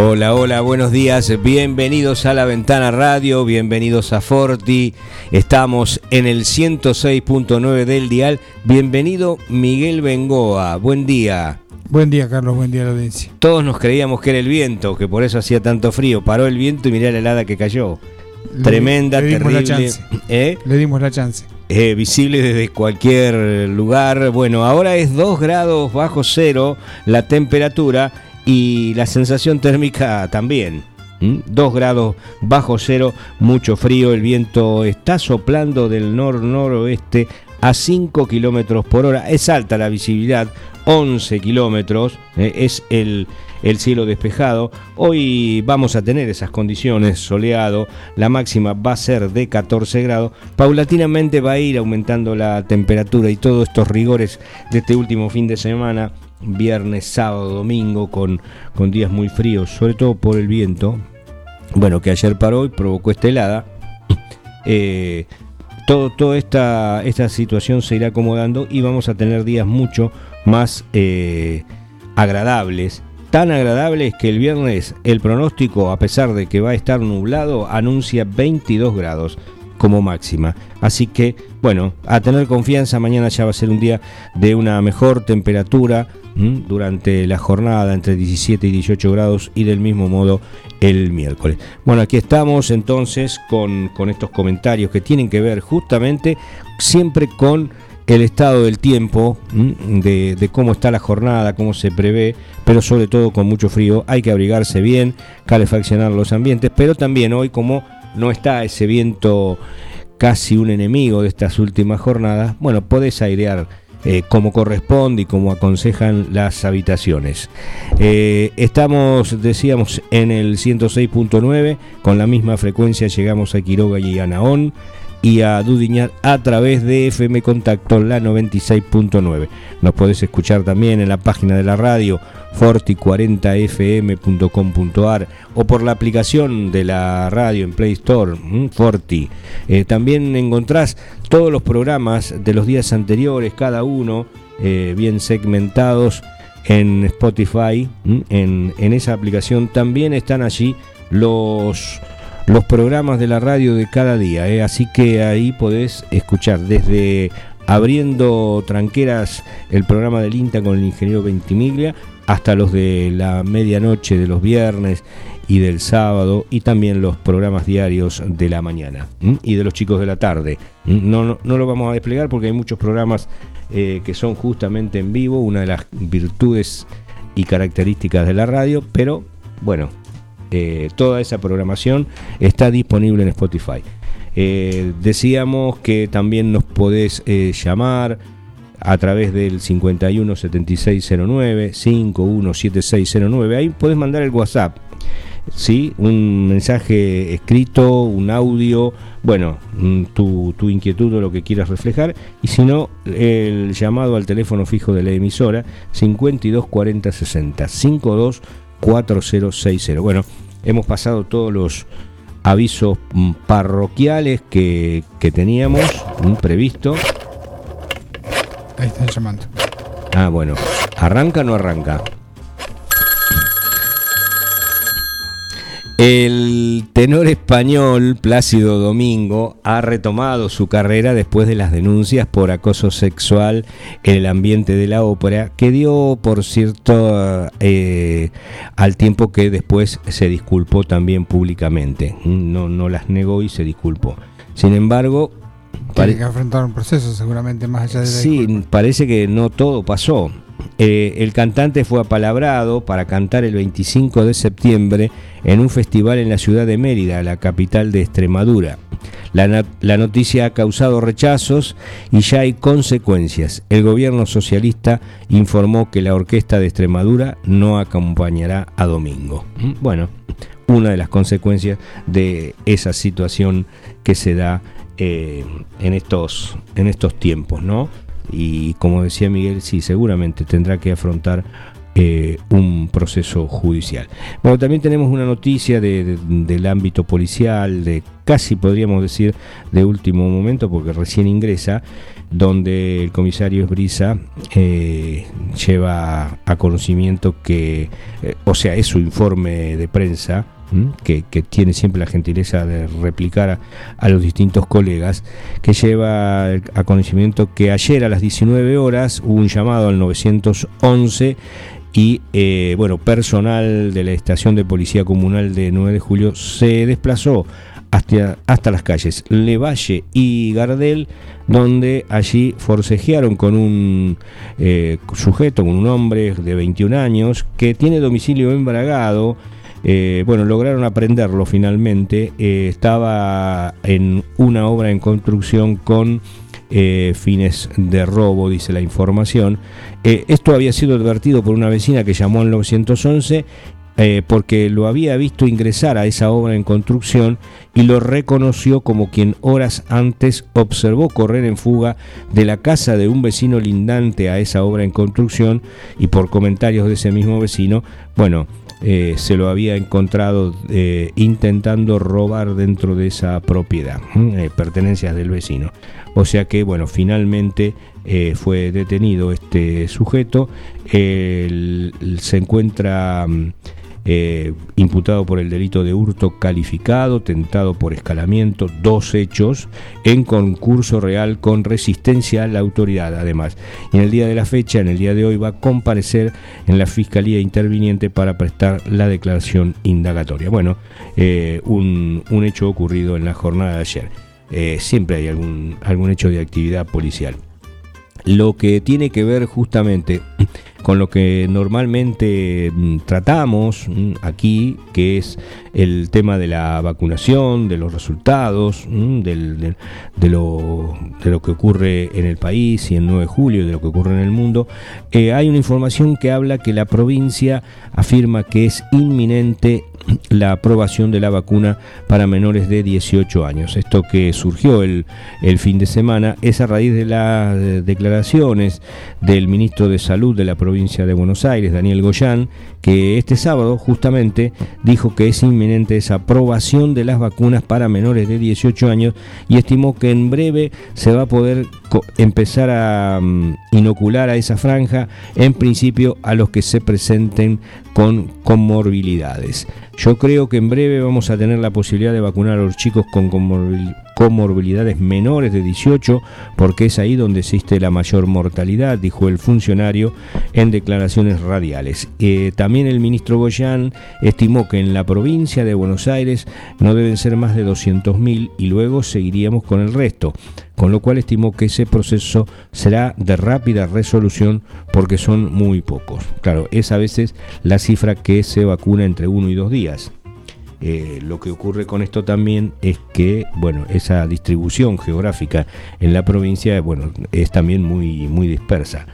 Hola, hola, buenos días, bienvenidos a la Ventana Radio, bienvenidos a Forti, estamos en el 106.9 del dial, bienvenido Miguel Bengoa, buen día. Buen día, Carlos, buen día la audiencia. Todos nos creíamos que era el viento, que por eso hacía tanto frío, paró el viento y mirá la helada que cayó. Le- Tremenda, le dimos terrible. La chance. ¿Eh? Le dimos la chance. Eh, visible desde cualquier lugar. Bueno, ahora es 2 grados bajo cero la temperatura y la sensación térmica también. 2 grados bajo cero, mucho frío, el viento está soplando del nor-noroeste a 5 kilómetros por hora. Es alta la visibilidad, 11 kilómetros, eh, es el, el cielo despejado. Hoy vamos a tener esas condiciones, soleado, la máxima va a ser de 14 grados. Paulatinamente va a ir aumentando la temperatura y todos estos rigores de este último fin de semana, viernes, sábado, domingo, con, con días muy fríos, sobre todo por el viento. Bueno, que ayer paró y provocó esta helada. Eh, todo, toda esta, esta situación se irá acomodando y vamos a tener días mucho más eh, agradables. Tan agradables que el viernes el pronóstico, a pesar de que va a estar nublado, anuncia 22 grados como máxima. Así que, bueno, a tener confianza, mañana ya va a ser un día de una mejor temperatura durante la jornada entre 17 y 18 grados y del mismo modo el miércoles. Bueno, aquí estamos entonces con, con estos comentarios que tienen que ver justamente siempre con el estado del tiempo, de, de cómo está la jornada, cómo se prevé, pero sobre todo con mucho frío. Hay que abrigarse bien, calefaccionar los ambientes, pero también hoy como no está ese viento casi un enemigo de estas últimas jornadas, bueno, podés airear eh, como corresponde y como aconsejan las habitaciones. Eh, estamos, decíamos, en el 106.9, con la misma frecuencia llegamos a Quiroga y a Naón y a Dudiñar a través de FM Contacto, la 96.9. Nos podés escuchar también en la página de la radio forti40fm.com.ar o por la aplicación de la radio en Play Store, Forti. Eh, también encontrás todos los programas de los días anteriores, cada uno eh, bien segmentados en Spotify, en esa aplicación. También están allí los los programas de la radio de cada día, ¿eh? así que ahí podés escuchar desde abriendo tranqueras el programa del INTA con el ingeniero Ventimiglia hasta los de la medianoche de los viernes y del sábado y también los programas diarios de la mañana y de los chicos de la tarde. No, no, no lo vamos a desplegar porque hay muchos programas eh, que son justamente en vivo, una de las virtudes y características de la radio, pero bueno, eh, toda esa programación está disponible en Spotify. Eh, decíamos que también nos podés eh, llamar a través del 51 7609 517609. Ahí podés mandar el WhatsApp. ¿sí? Un mensaje escrito, un audio, bueno, mm, tu, tu inquietud o lo que quieras reflejar. Y si no, el llamado al teléfono fijo de la emisora 52 40 60 52 4060. Bueno, hemos pasado todos los avisos mm, parroquiales que, que teníamos previsto. Ahí están llamando. Ah, bueno, ¿arranca o no arranca? El tenor español Plácido Domingo ha retomado su carrera después de las denuncias por acoso sexual en el ambiente de la ópera, que dio, por cierto, eh, al tiempo que después se disculpó también públicamente. No, no las negó y se disculpó. Sin embargo, Tiene que afrontar un proceso seguramente más allá de la Sí, disculpa. parece que no todo pasó. Eh, el cantante fue apalabrado para cantar el 25 de septiembre en un festival en la ciudad de Mérida, la capital de Extremadura. La, noticia ha causado rechazos y ya hay consecuencias. El gobierno socialista informó que la orquesta de Extremadura no acompañará a Domingo. ¿Mm? Bueno, una de las consecuencias de esa situación que se da eh, en, estos, en estos tiempos, ¿no? Y como decía Miguel, sí, seguramente tendrá que afrontar eh, un proceso judicial. Bueno, también tenemos una noticia del ámbito policial, de casi podríamos decir de último momento, porque recién ingresa, donde el comisario Esbrisa eh, lleva a conocimiento que, o sea, es su informe de prensa, que, tiene siempre la gentileza de replicar a, los distintos colegas, que lleva a conocimiento que ayer a las 19 horas hubo un llamado al 911 y eh, bueno, personal de la estación de policía comunal de 9 de julio se desplazó hasta, hasta las calles Levalle y Gardel, donde allí forcejearon con un eh, sujeto, con un hombre de 21 años, que tiene domicilio embragado, eh, bueno, lograron aprenderlo finalmente. Eh, estaba en una obra en construcción con eh, fines de robo, dice la información. esto había sido advertido por una vecina que llamó al 911 porque lo había visto ingresar a esa obra en construcción y lo reconoció como quien horas antes observó correr en fuga de la casa de un vecino lindante a esa obra en construcción y por comentarios de ese mismo vecino, bueno, eh, se lo había encontrado eh, intentando robar dentro de esa propiedad, eh, pertenencias del vecino. O sea que, bueno, finalmente fue detenido este sujeto, se encuentra mm, eh, imputado por el delito de hurto calificado, tentado por escalamiento, dos hechos en concurso real con resistencia a la autoridad. Además, en el día de la fecha, en el día de hoy, va a comparecer en la Fiscalía Interviniente para prestar la declaración indagatoria. Bueno, eh, un, hecho ocurrido en la jornada de ayer. Eh, siempre hay algún, algún hecho de actividad policial. Lo que tiene que ver justamente con lo que normalmente mm, tratamos mm, aquí, que es el tema de la vacunación, de los resultados, mm, de, lo, de, lo, que ocurre en el país y el 9 de julio, de lo que ocurre en el mundo, eh, hay una información que habla que la provincia afirma que es inminente la aprobación de la vacuna para menores de 18 años. Esto que surgió el, el fin de semana es a raíz de las eh, declaraciones del ministro de Salud de la provincia de Buenos Aires, Daniel Goyán, que este sábado justamente dijo que es inminente esa aprobación de las vacunas para menores de 18 años y estimó que en breve se va a poder empezar a mm, inocular a esa franja, en principio a los que se presenten con comorbilidades. Yo creo que en breve vamos a tener la posibilidad de vacunar a los chicos con comorbilidades menores de 18, porque es ahí donde existe la mayor mortalidad, dijo el funcionario en declaraciones radiales. Eh, también el ministro Goyán estimó que en la provincia de Buenos Aires no deben ser más de 200.000 y luego seguiríamos con el resto con lo cual estimó que ese proceso será de rápida resolución porque son muy pocos. Claro, es a veces la cifra que se vacuna entre uno y dos días. Eh, lo que ocurre con esto también es que, bueno, esa distribución geográfica en la provincia, bueno, es también muy, muy dispersa.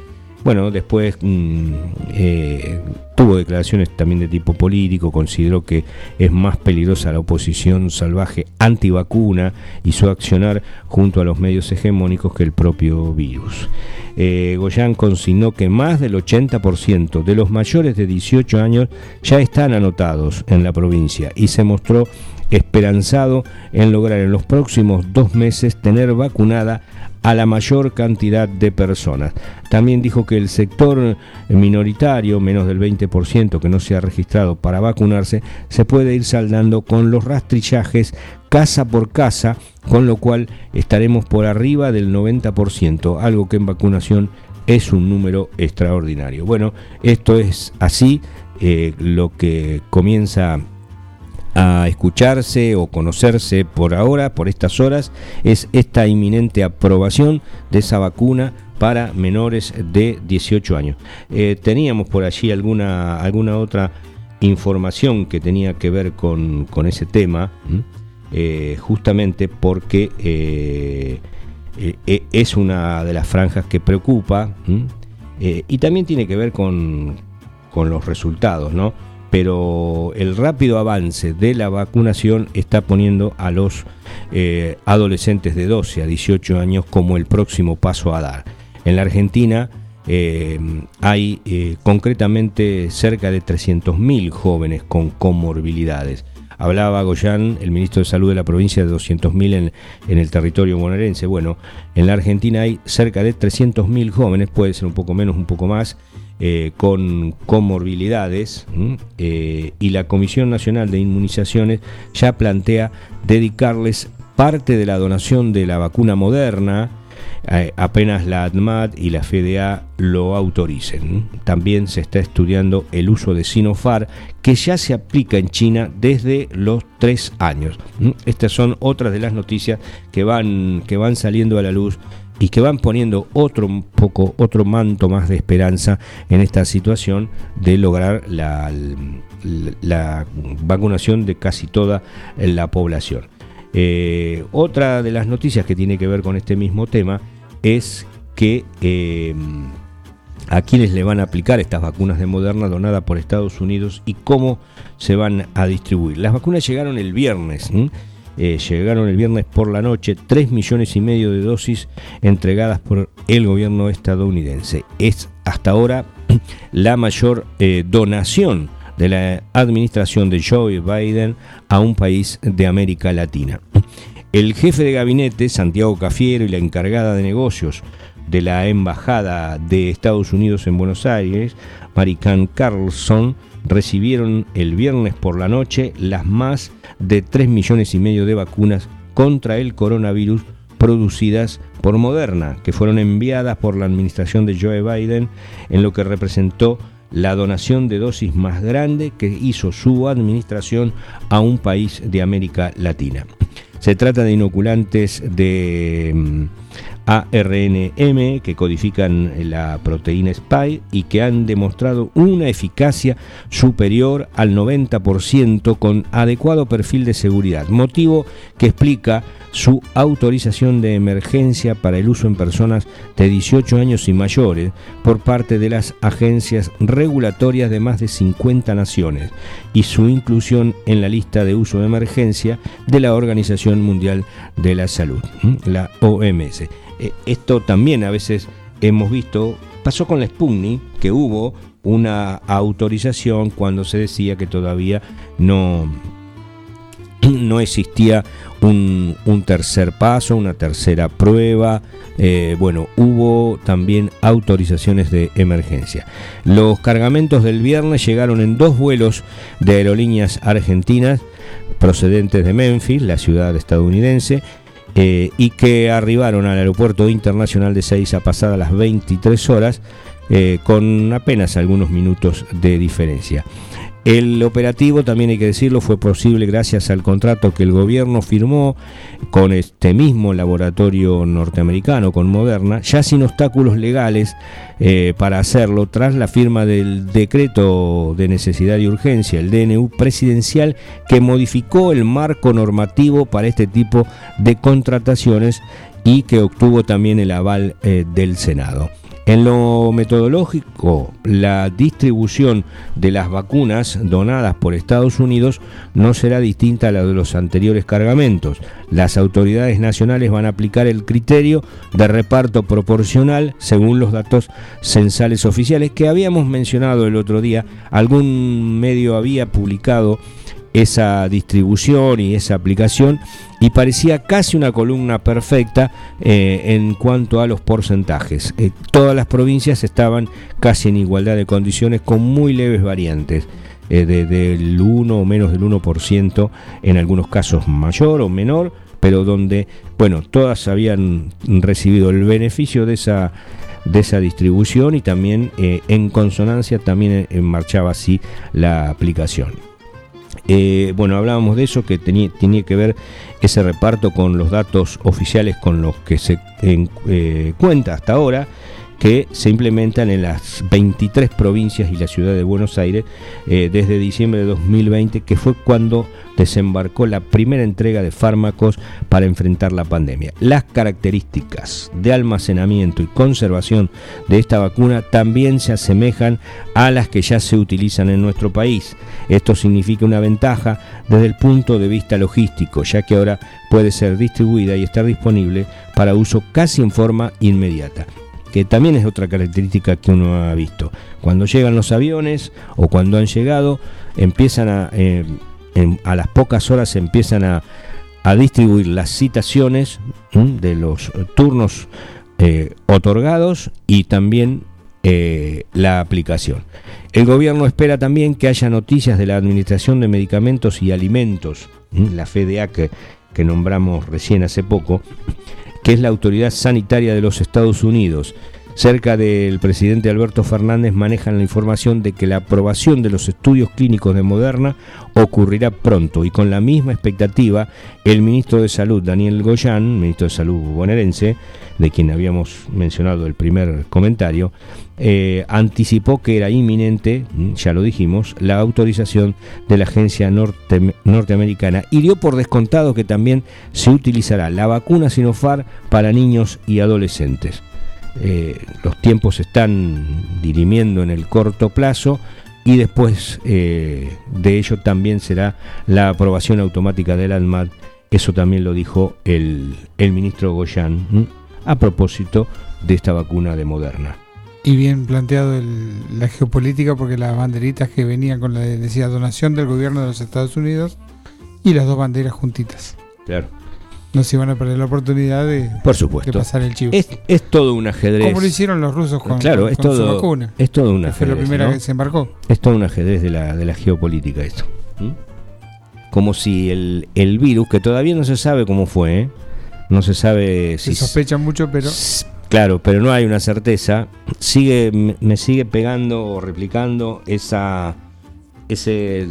Bueno, después mm, eh, tuvo declaraciones también de tipo político, consideró que es más peligrosa la oposición salvaje antivacuna y su accionar junto a los medios hegemónicos que el propio virus. Eh, Goyán consignó que más del 80% de los mayores de 18 años ya están anotados en la provincia y se mostró esperanzado en lograr en los próximos dos meses tener vacunada a la mayor cantidad de personas. También dijo que el sector minoritario, menos del 20% que no se ha registrado para vacunarse, se puede ir saldando con los rastrillajes casa por casa, con lo cual estaremos por arriba del 90%, algo que en vacunación es un número extraordinario. Bueno, esto es así, eh, lo que comienza a escucharse o conocerse por ahora, por estas horas, es esta inminente aprobación de esa vacuna para menores de 18 años. Eh, teníamos por allí alguna, alguna otra información que tenía que ver con, ese tema, eh, justamente porque eh, es una de las franjas que preocupa y también tiene que ver con, con los resultados, ¿no? Pero el rápido avance de la vacunación está poniendo a los eh, adolescentes de 12 a 18 años como el próximo paso a dar. En la Argentina eh, hay eh, concretamente cerca de 300.000 jóvenes con comorbilidades. Hablaba Goyán, el ministro de Salud de la provincia, de 200.000 en, en el territorio bonaerense. Bueno, en la Argentina hay cerca de 300.000 jóvenes, puede ser un poco menos, un poco más, eh, con comorbilidades eh, y la Comisión Nacional de Inmunizaciones ya plantea dedicarles parte de la donación de la vacuna moderna eh, apenas la ADMAT y la FDA lo autoricen. También se está estudiando el uso de Sinofar, que ya se aplica en China desde los tres años. Estas son otras de las noticias que van, que van saliendo a la luz y que van poniendo otro poco, otro manto más de esperanza en esta situación de lograr la, la vacunación de casi toda la población. Eh, otra de las noticias que tiene que ver con este mismo tema es que eh, a quienes le van a aplicar estas vacunas de Moderna donadas por Estados Unidos y cómo se van a distribuir. Las vacunas llegaron el viernes. Llegaron el viernes por la noche 3 millones y medio de dosis entregadas por el gobierno estadounidense. Es hasta ahora la mayor eh, donación de la administración de Joe Biden a un país de América Latina. El jefe de gabinete, Santiago Cafiero, y la encargada de negocios de la Embajada de Estados Unidos en Buenos Aires, Marican Carlson, recibieron el viernes por la noche las más de 3 millones y medio de vacunas contra el coronavirus producidas por Moderna, que fueron enviadas por la administración de Joe Biden, en lo que representó la donación de dosis más grande que hizo su administración a un país de América Latina. Se trata de inoculantes de mm, ARNM que codifican la proteína Spike y que han demostrado una eficacia superior al 90% con adecuado perfil de seguridad, motivo que explica su autorización de emergencia para el uso en personas de 18 años y mayores por parte de las agencias regulatorias de más de 50 naciones y su inclusión en la lista de uso de emergencia de la Organización Mundial de la Salud, la OMS. Eh, esto también a veces hemos visto, pasó con la Sputnik, que hubo una autorización cuando se decía que todavía no, no existía un, tercer paso, una tercera prueba. Eh, bueno, hubo también autorizaciones de emergencia. Los cargamentos del viernes llegaron en dos vuelos de aerolíneas argentinas procedentes de Memphis, la ciudad estadounidense, eh, y que arribaron al aeropuerto internacional de Seiza pasadas las 23 horas eh, con apenas algunos minutos de diferencia. El operativo, también hay que decirlo, fue posible gracias al contrato que el gobierno firmó con este mismo laboratorio norteamericano, con Moderna, ya sin obstáculos legales eh, para hacerlo, tras la firma del decreto de necesidad y urgencia, el DNU presidencial, que modificó el marco normativo para este tipo de contrataciones y que obtuvo también el aval eh, del Senado. En lo metodológico, la distribución de las vacunas donadas por Estados Unidos no será distinta a la de los anteriores cargamentos. Las autoridades nacionales van a aplicar el criterio de reparto proporcional según los datos censales oficiales que habíamos mencionado el otro día. Algún medio había publicado esa distribución y esa aplicación y parecía casi una columna perfecta eh, en cuanto a los porcentajes. Eh, todas las provincias estaban casi en igualdad de condiciones con muy leves variantes. Eh, del 1 o menos del 1%, en algunos casos mayor o menor, pero donde, bueno, todas habían recibido el beneficio de esa, de esa distribución y también en consonancia también marchaba así la aplicación. Eh, bueno, hablábamos de eso, que tenía, que ver ese reparto con los datos oficiales con los que se eh, cuenta hasta ahora que se implementan en las 23 provincias y la ciudad de Buenos Aires eh, desde diciembre de 2020, que fue cuando desembarcó la primera entrega de fármacos para enfrentar la pandemia. Las características de almacenamiento y conservación de esta vacuna también se asemejan a las que ya se utilizan en nuestro país. Esto significa una ventaja desde el punto de vista logístico, ya que ahora puede ser distribuida y estar disponible para uso casi en forma inmediata que también es otra característica que uno ha visto. Cuando llegan los aviones o cuando han llegado, empiezan a, eh, a las pocas horas empiezan a, distribuir las citaciones de los turnos eh, otorgados y también eh, la aplicación. El gobierno espera también que haya noticias de la Administración de Medicamentos y Alimentos, la que, que nombramos recién hace poco, que es la autoridad sanitaria de los Estados Unidos. Cerca del presidente Alberto Fernández manejan la información de que la aprobación de los estudios clínicos de Moderna ocurrirá pronto y con la misma expectativa el ministro de Salud Daniel Goyán, ministro de Salud bonaerense, de quien habíamos mencionado el primer comentario, eh, anticipó que era inminente, ya lo dijimos, la autorización de la agencia norteamericana y dio por descontado que también se utilizará la vacuna Sinopharm para niños y adolescentes. Eh, los tiempos están dirimiendo en el corto plazo y después eh, de ello también será la aprobación automática del ANMAT. Eso también lo dijo el, ministro Goyan a propósito de esta vacuna de Moderna. Y bien planteado la geopolítica porque las banderitas que venían con la decía donación del gobierno de los Estados Unidos y las dos banderas juntitas. Claro no se iban a perder la oportunidad de, Por supuesto. pasar el chivo. Es, todo un ajedrez. Como lo hicieron los rusos con, claro, es todo, su vacuna. Es todo un ajedrez. Fue la primera que se embarcó. Es todo un ajedrez de la, de la geopolítica esto. Como si el, el, virus, que todavía no se sabe cómo fue, ¿eh? no se sabe si... Se sospecha mucho, pero... Claro, pero no hay una certeza. Sigue, me sigue pegando o replicando esa ese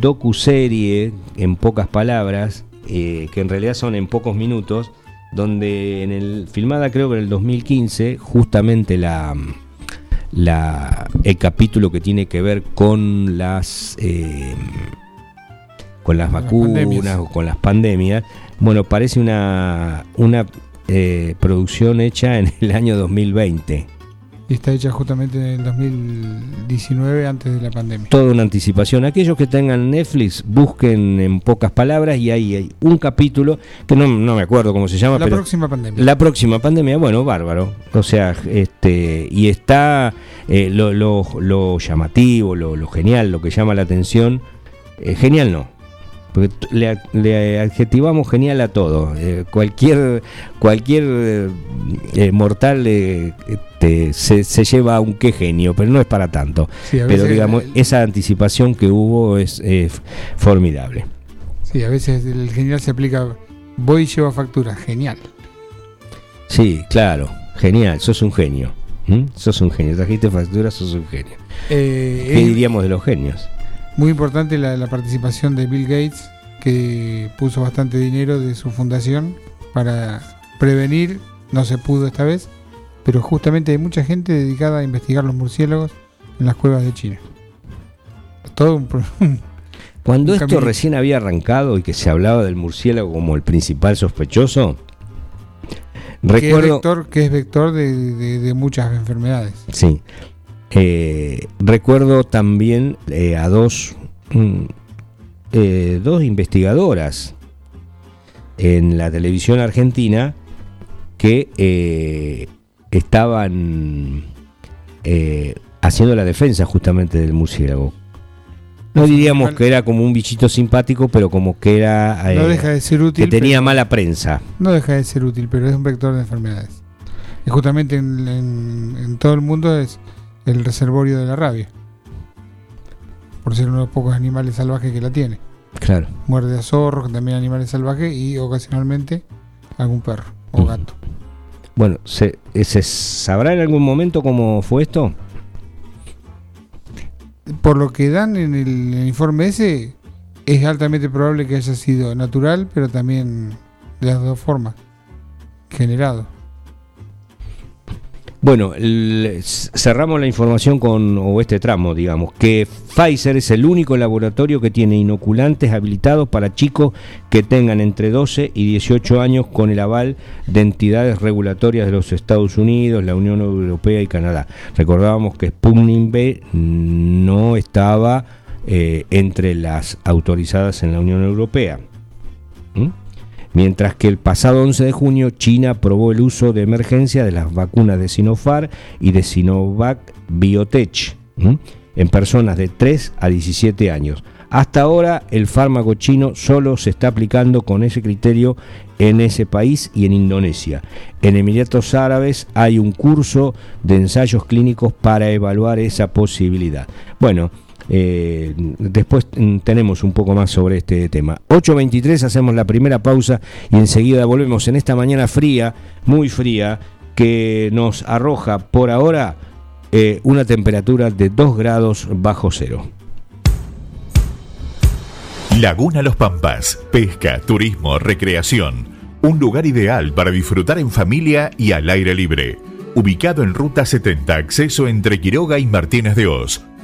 docu-serie, en pocas palabras, eh, que en realidad son en pocos minutos, donde en el filmada creo que en el 2015, justamente la, la el capítulo que tiene que ver con las eh, con las vacunas o con las pandemias, bueno, parece una, una eh, producción hecha en el año 2020 y está hecha justamente en el 2019, antes de la pandemia. Toda una anticipación. Aquellos que tengan Netflix, busquen en pocas palabras y ahí hay un capítulo que no, me acuerdo cómo se llama. La próxima pandemia. La próxima pandemia, bueno, bárbaro. O sea, este y está eh, lo, lo, llamativo, lo, lo, genial, lo que llama la atención. Eh, genial no, porque le, adjetivamos genial a todo. Eh, cualquier cualquier mortal este, se, lleva un qué genio, pero no es para tanto. pero digamos, esa anticipación que hubo es formidable. Sí, a veces el genial se aplica, voy y llevo factura, genial. Sí, claro, genial, sos un genio. Sos un genio, trajiste factura, sos un genio. Eh, ¿Qué diríamos de los genios? Muy importante la, la participación de Bill Gates, que puso bastante dinero de su fundación para prevenir, no se pudo esta vez, pero justamente hay mucha gente dedicada a investigar los murciélagos en las cuevas de China. Todo un, Cuando esto recién había arrancado y que se hablaba del murciélago como el principal sospechoso, recuerdo que es vector, de, muchas enfermedades. Sí. Eh, recuerdo también eh, a dos, mm, eh, dos investigadoras en la televisión argentina que estaban eh, haciendo la defensa justamente del murciélago. No diríamos que era como un bichito simpático, pero como que era no deja de ser útil, que tenía mala prensa. No deja de ser útil, pero es un vector de enfermedades. Y justamente en, todo el mundo es el reservorio de la rabia. Por ser uno de los pocos animales salvajes que la tiene. Claro. Muerde a zorros, también animales salvajes, y ocasionalmente algún perro o gato. Bueno, ¿se, ¿se sabrá en algún momento cómo fue esto? por lo que dan en el, informe ese, es altamente probable que haya sido natural, pero también de las dos formas, generado. Bueno, cerramos la información con, o este tramo, digamos, que Pfizer es el único laboratorio que tiene inoculantes habilitados para chicos que tengan entre 12 y 18 años con el aval de entidades regulatorias de los Estados Unidos, la Unión Europea y Canadá. Recordábamos que Sputnik B no estaba eh, entre las autorizadas en la Unión Europea. ¿Mm? Mientras que el pasado 11 de junio China aprobó el uso de emergencia de las vacunas de Sinopharm y de Sinovac Biotech en personas de 3 a 17 años. Hasta ahora el fármaco chino solo se está aplicando con ese criterio en ese país y en Indonesia. En Emiratos Árabes hay un curso de ensayos clínicos para evaluar esa posibilidad. Bueno, eh, después mm, tenemos un poco más sobre este tema. 8.23 hacemos la primera pausa y enseguida volvemos en esta mañana fría, muy fría, que nos arroja por ahora eh, una temperatura de 2 grados bajo cero. Laguna Los Pampas, pesca, turismo, recreación. Un lugar ideal para disfrutar en familia y al aire libre. Ubicado en Ruta 70, acceso entre Quiroga y Martínez de Oz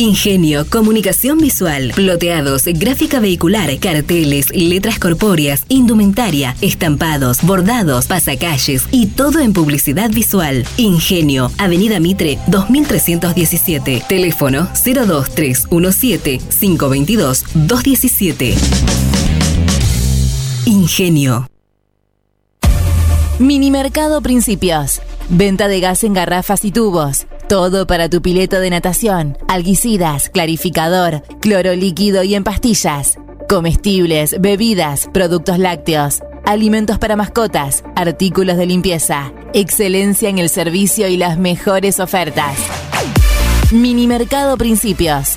Ingenio, comunicación visual, ploteados, gráfica vehicular, carteles, letras corpóreas, indumentaria, estampados, bordados, pasacalles y todo en publicidad visual. Ingenio, Avenida Mitre 2317. Teléfono 02317 522 217. Ingenio. Minimercado Principios. Venta de gas en garrafas y tubos. Todo para tu pileta de natación, alguicidas, clarificador, cloro líquido y en pastillas. Comestibles, bebidas, productos lácteos, alimentos para mascotas, artículos de limpieza. Excelencia en el servicio y las mejores ofertas. Minimercado Principios.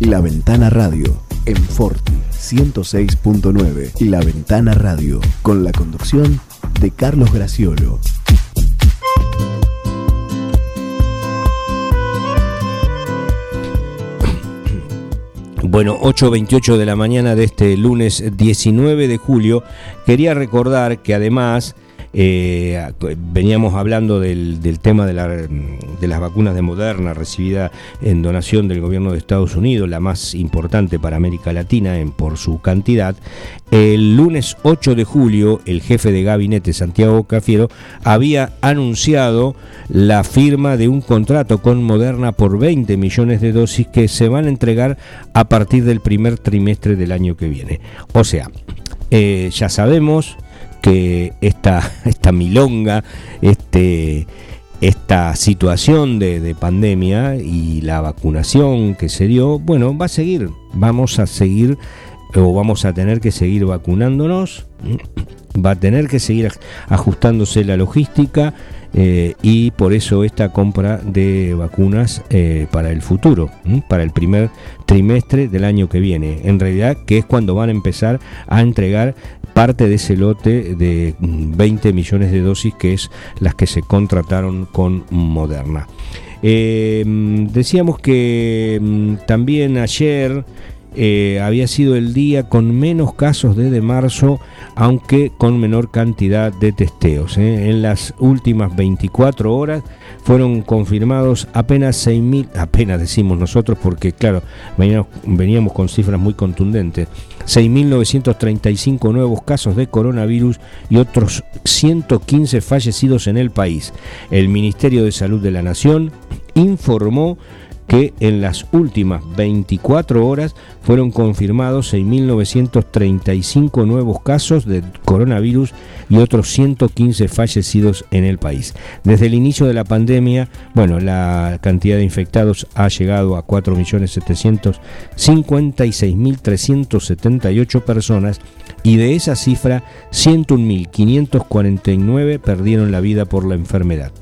La Ventana Radio en Forti 106.9 La Ventana Radio, con la conducción de Carlos Graciolo. Bueno, 8.28 de la mañana de este lunes 19 de julio, quería recordar que además eh, veníamos hablando del, tema de, las vacunas de Moderna recibida en donación del gobierno de Estados Unidos, la más importante para América Latina en, por su cantidad. El lunes 8 de julio, el jefe de gabinete, Santiago Cafiero, había anunciado la firma de un contrato con Moderna por 20 millones de dosis que se van a entregar a partir del primer trimestre del año que viene. O sea, eh, ya sabemos que esta, esta milonga, este, esta situación de, pandemia y la vacunación que se dio, bueno, va a seguir, vamos a seguir o vamos a tener que seguir vacunándonos, va a tener que seguir ajustándose la logística eh, y por eso esta compra de vacunas eh, para el futuro, para el primer trimestre del año que viene. En realidad, que es cuando van a empezar a entregar parte de ese lote de 20 millones de dosis que es las que se contrataron con Moderna. Eh, decíamos que mm, también ayer eh, había sido el día con menos casos desde marzo, aunque con menor cantidad de testeos. ¿eh? En las últimas 24 horas fueron confirmados apenas 6.000, apenas decimos nosotros porque claro, veníamos, veníamos con cifras muy contundentes, 6.935 nuevos casos de coronavirus y otros 115 fallecidos en el país. El Ministerio de Salud de la Nación informó que en las últimas 24 horas fueron confirmados 6.935 nuevos casos de coronavirus y otros 115 fallecidos en el país. Desde el inicio de la pandemia, bueno, la cantidad de infectados ha llegado a 4.756.378 personas y de esa cifra 101.549 perdieron la vida por la enfermedad.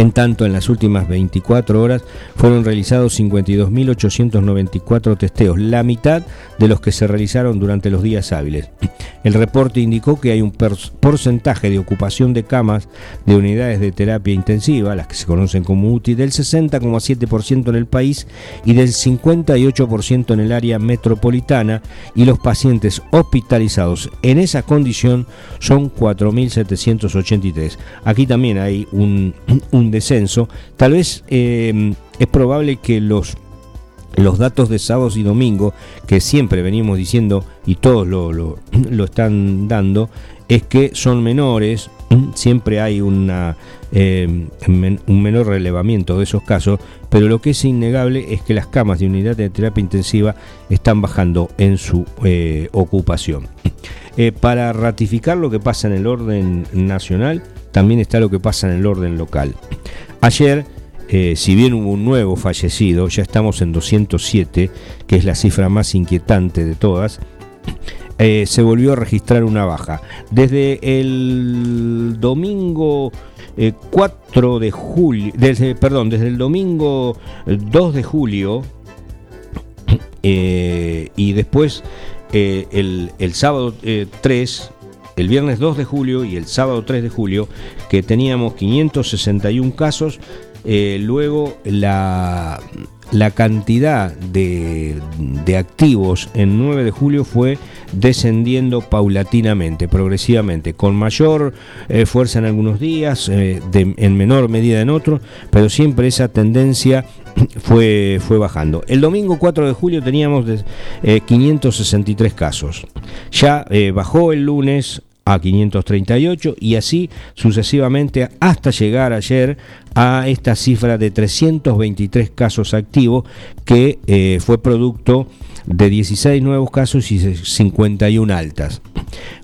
En tanto, en las últimas 24 horas fueron realizados 52.894 testeos, la mitad de los que se realizaron durante los días hábiles. El reporte indicó que hay un porcentaje de ocupación de camas de unidades de terapia intensiva, las que se conocen como UTI, del 60,7% en el país y del 58% en el área metropolitana, y los pacientes hospitalizados en esa condición son 4.783. Aquí también hay un, un descenso. Tal vez eh, es probable que los los datos de sábados y domingos, que siempre venimos diciendo y todos lo, lo, están dando, es que son menores, siempre hay eh, un menor relevamiento de esos casos, pero lo que es innegable es que las camas de unidad de terapia intensiva están bajando en su eh, ocupación. para ratificar lo que pasa en el orden nacional, también está lo que pasa en el orden local. Ayer, eh, si bien hubo un nuevo fallecido, ya estamos en 207, que es la cifra más inquietante de todas, eh, se volvió a registrar una baja. Desde el domingo 4 eh, de julio, desde, perdón, desde el domingo 2 de julio y después el, el, sábado 3 el viernes 2 de julio y el sábado 3 de julio, que teníamos 561 casos. Eh, luego la, la cantidad de, activos en 9 de julio fue descendiendo paulatinamente, progresivamente, con mayor eh, fuerza en algunos días, eh, en menor medida en otros, pero siempre esa tendencia fue, fue bajando. El domingo 4 de julio teníamos 563 casos. Ya bajó el lunes a 538 y así sucesivamente hasta llegar ayer a esta cifra de 323 casos activos que eh, fue producto 16 nuevos casos y 51 altas.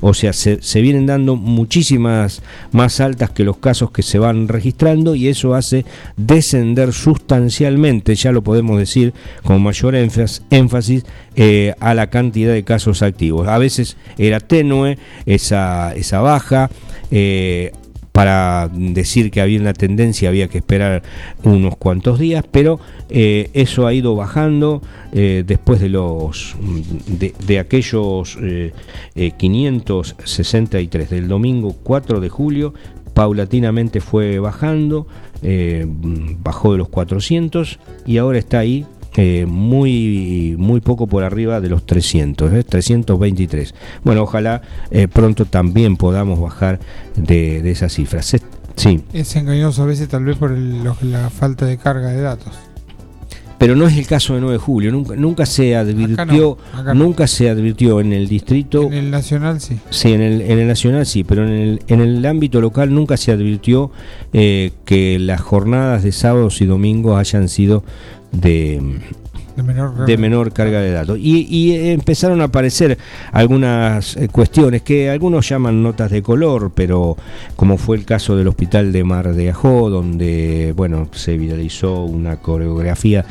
O sea, se, vienen dando muchísimas más altas que los casos que se van registrando y eso hace descender sustancialmente, ya lo podemos decir con mayor énfasis, eh, a la cantidad de casos activos. A veces era tenue esa, esa baja. Eh, para decir que había una tendencia había que esperar unos cuantos días, pero eh, eso ha ido bajando eh, después de los de, aquellos 563 del domingo 4 de julio paulatinamente fue bajando, bajó de los 400 y ahora está ahí eh, muy, muy poco por arriba de los 300, 323. Bueno, ojalá eh, pronto también podamos bajar de, de esas cifras. Sí. Es engañoso a veces tal vez por la falta de carga de datos. Pero no es el caso de 9 de julio, nunca, nunca se advirtió, nunca se advirtió en el distrito. En el nacional sí. Sí, en el, en el nacional sí, pero en el, en el ámbito local nunca se advirtió eh, que las jornadas de sábados y domingos hayan sido de, de menor, carga de datos. Y, empezaron a aparecer algunas eh, cuestiones que algunos llaman notas de color, pero como fue el caso del hospital de Mar de Ajó, donde bueno se viralizó una coreografía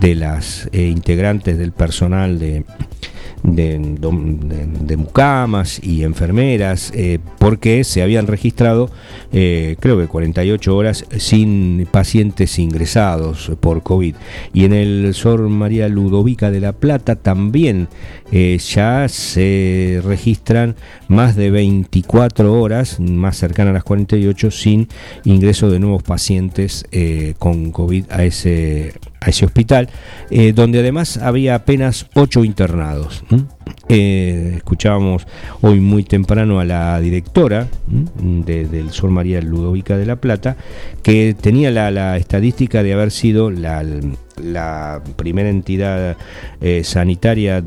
de las eh, integrantes del personal de de, mucamas y enfermeras, eh, porque se habían registrado, eh, creo que 48 horas sin pacientes ingresados por COVID. Y en el Sor María Ludovica de la Plata también eh, ya se registran más de 24 horas, más cercanas a las 48, sin ingreso de nuevos pacientes con COVID a ese hospital, eh, donde además había apenas ocho internados. Eh, escuchábamos hoy muy temprano a la directora del Sol María Ludovica de la Plata, que tenía la, estadística de haber sido la, primera entidad eh, sanitaria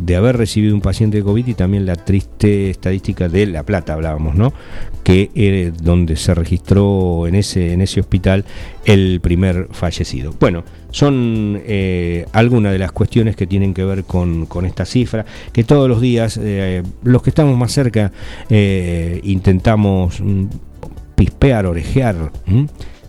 de haber recibido un paciente de COVID y también la triste estadística de La Plata, hablábamos, ¿no? Que es donde se registró en ese, en ese hospital el primer fallecido. Bueno, son eh, algunas de las cuestiones que tienen que ver con, esta cifra, que todos los días, eh, los que estamos más cerca, eh, intentamos mm, pispear, orejear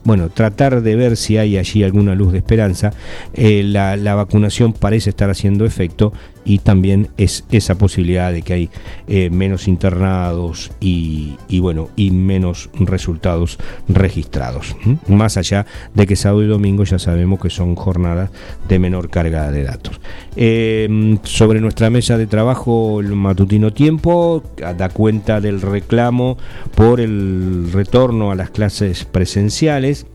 bueno, tratar de ver si hay allí alguna luz de esperanza. Eh, la, vacunación parece estar haciendo efecto y también es esa posibilidad de que hay eh, menos internados y, bueno y menos resultados registrados más allá de que sábado y domingo ya sabemos que son jornadas de menor carga de datos. Eh, sobre nuestra mesa de trabajo el matutino tiempo da cuenta del reclamo por el retorno a las clases presenciales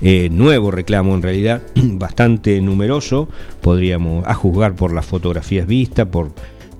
eh, nuevo reclamo en realidad, bastante numeroso, podríamos, a juzgar por las fotografías vistas, por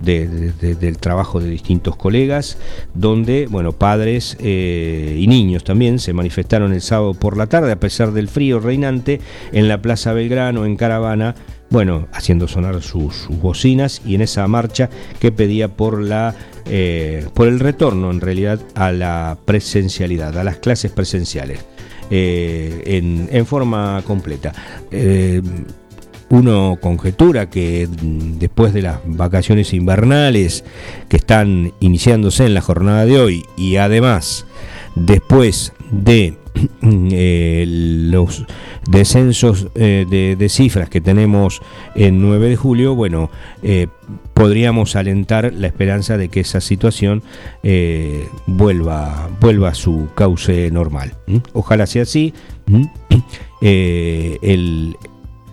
del trabajo de distintos colegas, donde, bueno, padres eh, y niños también se manifestaron el sábado por la tarde, a pesar del frío reinante, en la Plaza Belgrano, en Caravana, bueno, haciendo sonar sus, bocinas y en esa marcha que pedía por la eh, por el retorno en realidad a la presencialidad, a las clases presenciales. Eh, en, forma completa. Eh, uno conjetura que mm, después de las vacaciones invernales que están iniciándose en la jornada de hoy y además después de eh, los descensos de, de, cifras que tenemos en 9 de julio, bueno, podríamos alentar la esperanza de que esa situación eh, vuelva, vuelva a su cauce normal. Ojalá sea así. Eh,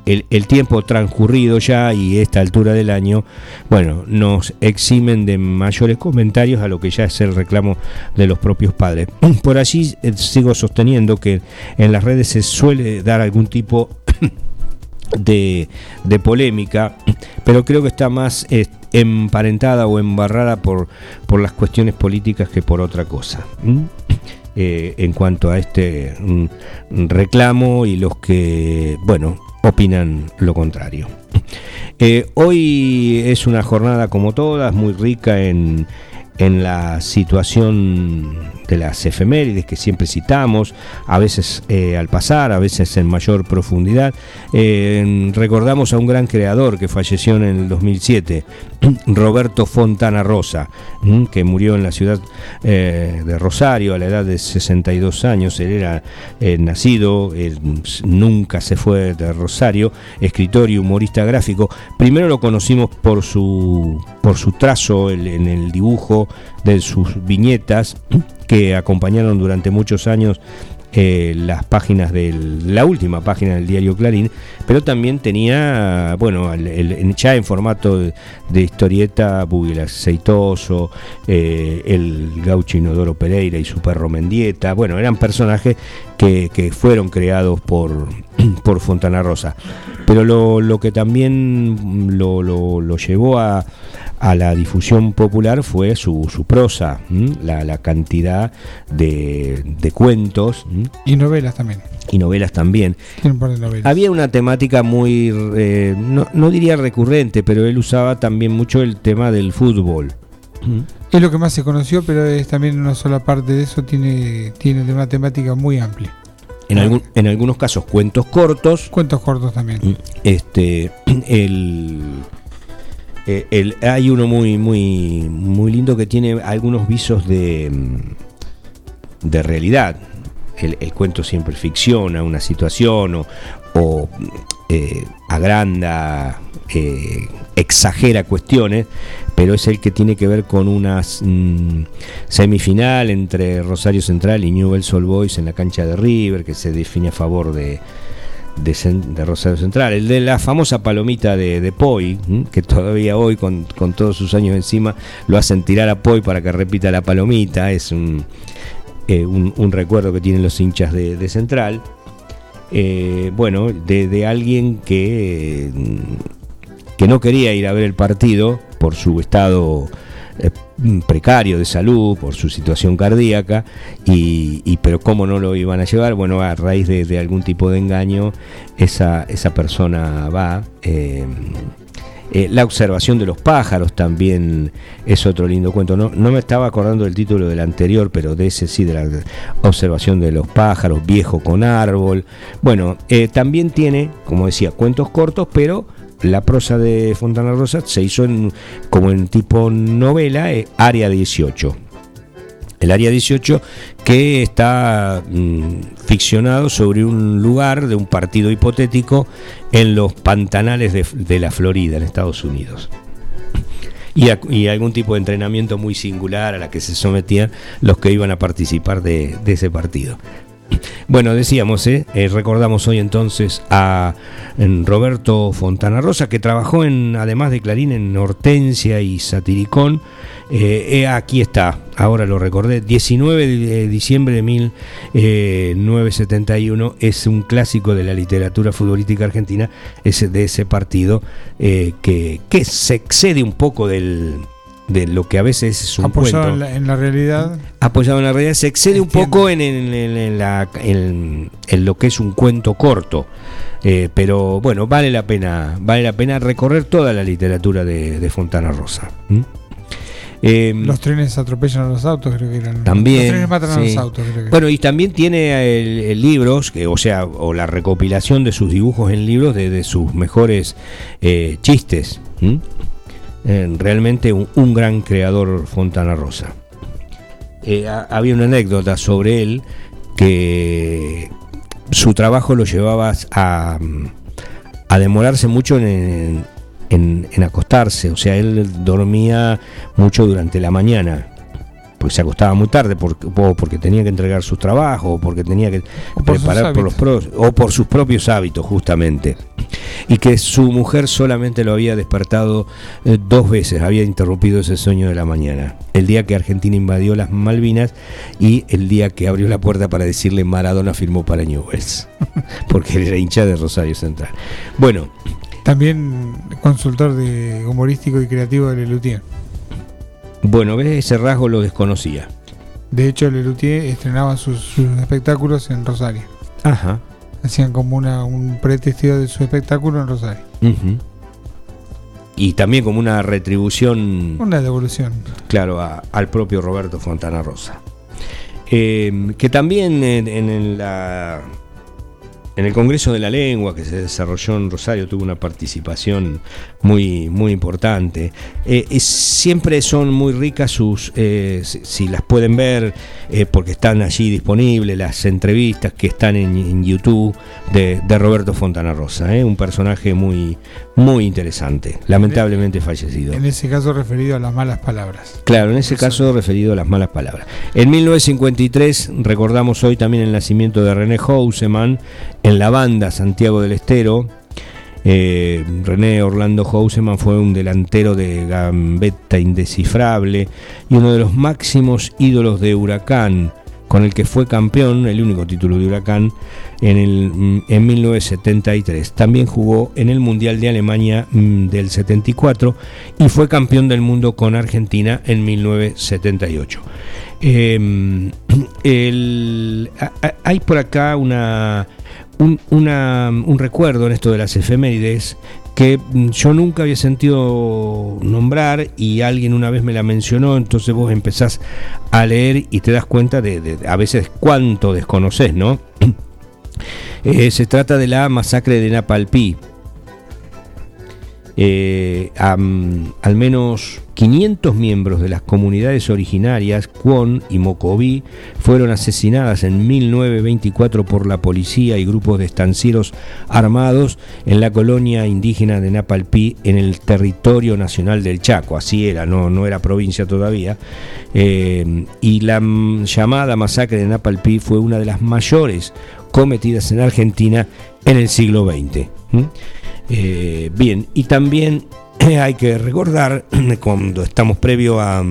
el, tiempo transcurrido ya y esta altura del año, bueno, nos eximen de mayores comentarios a lo que ya es el reclamo de los propios padres. Por allí eh, sigo sosteniendo que en las redes se suele dar algún tipo de, polémica, pero creo que está más emparentada o embarrada por, por las cuestiones políticas que por otra cosa. Eh, en cuanto a este mm, reclamo y los que, bueno, opinan lo contrario. Eh, hoy es una jornada como todas, muy rica en, en la situación de las efemérides que siempre citamos, a veces eh, al pasar, a veces en mayor profundidad. Eh, recordamos a un gran creador que falleció en el 2007, Roberto Fontana Rosa, que murió en la ciudad eh, de Rosario a la edad de 62 años. Él era nacido, nunca se fue de Rosario, escritor y humorista gráfico. Primero lo conocimos por su por su trazo en el dibujo de sus viñetas que acompañaron durante muchos años eh, las páginas de la última página del diario Clarín, pero también tenía, bueno, ya en formato de, historieta, Bugel Aceitoso, eh, el gaucho Inodoro Pereira y su perro Mendieta, bueno, eran personajes que, fueron creados por, por Fontana Rosa. Pero lo, que también lo llevó a, a la difusión popular fue su, su prosa, la, cantidad de, cuentos. Y novelas también. Y novelas también. Había una temática muy, eh, no, diría recurrente, pero él usaba también mucho el tema del fútbol. Es lo que más se conoció, pero es también una sola parte de eso, tiene, tiene una temática muy amplia. En, algún, en algunos casos cuentos cortos. Cuentos cortos también. Este, el eh, hay uno muy, muy, muy lindo que tiene algunos visos de, mm, de realidad. El, cuento siempre ficciona una situación o, eh, agranda, eh, exagera cuestiones, pero es el que tiene que ver con una mm, semifinal entre Rosario Central y Newell's Old Boys en la cancha de River, que se define a favor de, de, Rosario Central, el de la famosa palomita de, de Poi, que todavía hoy con, todos sus años encima lo hacen tirar a Poi para que repita la palomita, es un, eh, un, recuerdo que tienen los hinchas de, Central. Eh, bueno, de, alguien que, que no quería ir a ver el partido por su estado eh, precario de salud por su situación cardíaca y, pero cómo no lo iban a llevar bueno a raíz de, algún tipo de engaño esa, esa persona va eh, eh, la observación de los pájaros también es otro lindo cuento. No, no me estaba acordando del título del anterior, pero de ese sí, de la observación de los pájaros, viejo con árbol. Bueno, también tiene, como decía, cuentos cortos, pero la prosa de Fontana Rosa se hizo en, como en tipo novela, eh, Área 18. El Área 18 que está mm, ficcionado sobre un lugar de un partido hipotético en los pantanales de, la Florida, en Estados Unidos. Y, algún tipo de entrenamiento muy singular a la que se sometían los que iban a participar de ese partido. Bueno, decíamos, ¿eh? ¿eh? recordamos hoy entonces a Roberto Fontana Rosa, que trabajó en, además de Clarín, en Hortensia y Satiricón. Eh, eh, aquí está, ahora lo recordé, 19 de diciembre de 1971, es un clásico de la literatura futbolística argentina, ese, de ese partido que se excede un poco del de lo que a veces es un apoyado cuento. En la, realidad. Apoyado en la realidad, se excede un poco en, en, la, en, lo que es un cuento corto. Eh, pero bueno, vale la pena, vale la pena recorrer toda la literatura de, Fontana Rosa. Em, los trenes atropellan a los autos, creo que eran. También. Los trenes matan a los autos, creo que. Bueno, y también tiene el, libros, que, o sea, o la recopilación de sus dibujos en libros de, sus mejores eh, chistes. Realmente un, gran creador Fontana Rosa. Eh, había una anécdota sobre él que su trabajo lo llevaba a, demorarse mucho en, acostarse, o sea, él dormía mucho durante la mañana porque se acostaba muy tarde porque, o porque tenía que entregar sus trabajos o porque tenía que preparar por los pros, o por sus propios hábitos justamente. Y que su mujer solamente lo había despertado eh, dos veces había interrumpido ese sueño de la mañana. El día que Argentina invadió las Malvinas y el día que abrió la puerta para decirle Maradona firmó para Newell's porque él era hincha de Rosario Central. Bueno. También consultor de humorístico y creativo de Lelutier bueno, ves, ese rasgo lo desconocía. De hecho, Lelutier estrenaba sus, espectáculos en Rosario. Ajá. Hacían como una, un pretestido de su espectáculo en Rosario. Y también como una retribución. Una devolución. Claro, al propio Roberto Fontana Rosa. Eh, que también en, la en el Congreso de la Lengua que se desarrolló en Rosario tuvo una participación muy, muy importante. Eh, siempre son muy ricas sus, eh, si, las pueden ver, eh, porque están allí disponibles, las entrevistas que están en, YouTube de, Roberto Fontana Rosa, un personaje muy, muy interesante, lamentablemente fallecido. En ese caso referido a las malas palabras. Claro, en ese caso referido a las malas palabras. En 1953 recordamos hoy también el nacimiento de René Houseman en la banda Santiago del Estero. Eh, René Orlando Houseman fue un delantero de gambeta indescifrable y uno de los máximos ídolos de Huracán con el que fue campeón, el único título de Huracán, en, el, en 1973. También jugó en el Mundial de Alemania mm, del 74 y fue campeón del mundo con Argentina en 1978. Em, hay por acá una, un, un recuerdo en esto de las efemérides que mm, yo nunca había sentido nombrar y alguien una vez me la mencionó, entonces vos empezás a leer y te das cuenta de, a veces cuánto desconoces, ¿no? Eh, se trata de la masacre de Napalpí. Eh, al menos 500 miembros de las comunidades originarias, Kwon y Mokoví, fueron asesinadas en 1924 por la policía y grupos de estancieros armados en la colonia indígena de Napalpí en el territorio nacional del Chaco. Así era, no, no era provincia todavía. Eh, y la llamada masacre de Napalpí fue una de las mayores cometidas en Argentina en el siglo XX. Eh, bien, y también hay que recordar cuando estamos previo a,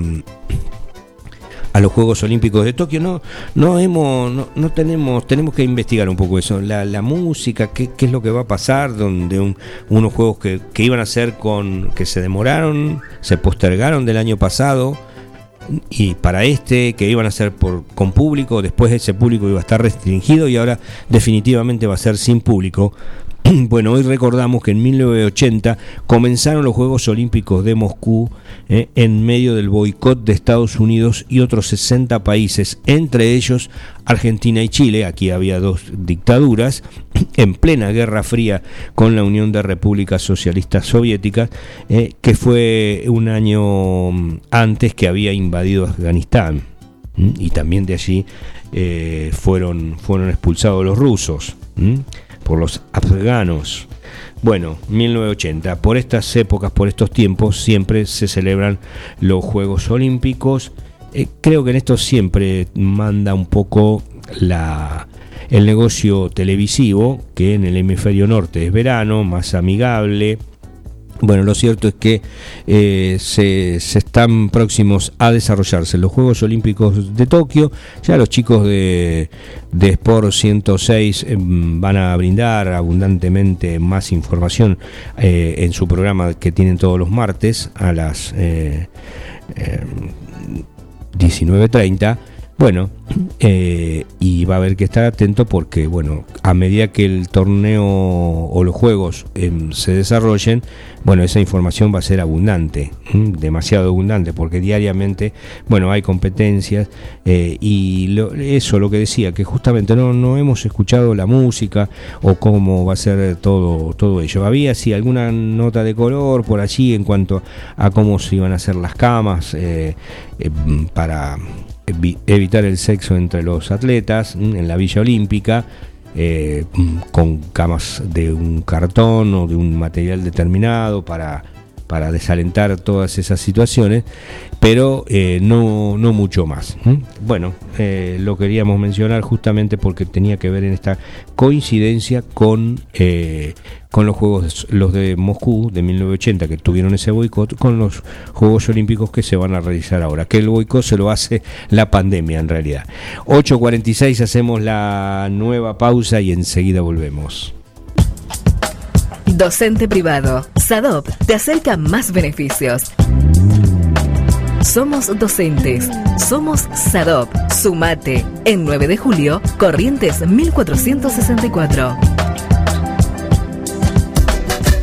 a los Juegos Olímpicos de Tokio, no, no hemos, no, tenemos, tenemos que investigar un poco eso, la, la música, qué, qué, es lo que va a pasar, donde unos juegos que, que, iban a ser con, que se demoraron, se postergaron del año pasado, y para este que iban a ser por, con público, después ese público iba a estar restringido y ahora definitivamente va a ser sin público Bueno, hoy recordamos que en 1980 comenzaron los Juegos Olímpicos de Moscú eh, en medio del boicot de Estados Unidos y otros 60 países, entre ellos Argentina y Chile. Aquí había dos dictaduras en plena Guerra Fría con la Unión de Repúblicas Socialistas Soviéticas, eh, que fue un año mm, antes que había invadido Afganistán. Y también de allí eh, fueron, fueron expulsados los rusos por los afganos. Bueno, 1980. Por estas épocas, por estos tiempos, siempre se celebran los Juegos Olímpicos. Eh, creo que en esto siempre manda un poco la, el negocio televisivo, que en el hemisferio norte es verano, más amigable, bueno, lo cierto es que eh, se, están próximos a desarrollarse los Juegos Olímpicos de Tokio. Ya los chicos de, de Sport 106 em, van a brindar abundantemente más información eh, en su programa que tienen todos los martes a las 19.30. Bueno, eh, y va a haber que estar atento porque, bueno, a medida que el torneo o los juegos em, se desarrollen, bueno, esa información va a ser abundante, demasiado abundante, porque diariamente, bueno, hay competencias eh, y eso lo que decía, que justamente no, no hemos escuchado la música o cómo va a ser todo, todo ello. Había sí alguna nota de color por allí en cuanto a cómo se iban a hacer las camas eh, para evitar el sexo entre los atletas en la Villa Olímpica, eh, con camas de un cartón o de un material determinado para para desalentar todas esas situaciones, pero eh, no, no, mucho más. Bueno, eh, lo queríamos mencionar justamente porque tenía que ver en esta coincidencia con, eh, con los Juegos los de Moscú de 1980 que tuvieron ese boicot, con los Juegos Olímpicos que se van a realizar ahora, que el boicot se lo hace la pandemia en realidad. 8.46 hacemos la nueva pausa y enseguida volvemos. Docente privado. SADOP te acerca más beneficios. Somos docentes. Somos SADOP. Sumate. En 9 de julio, Corrientes 1464.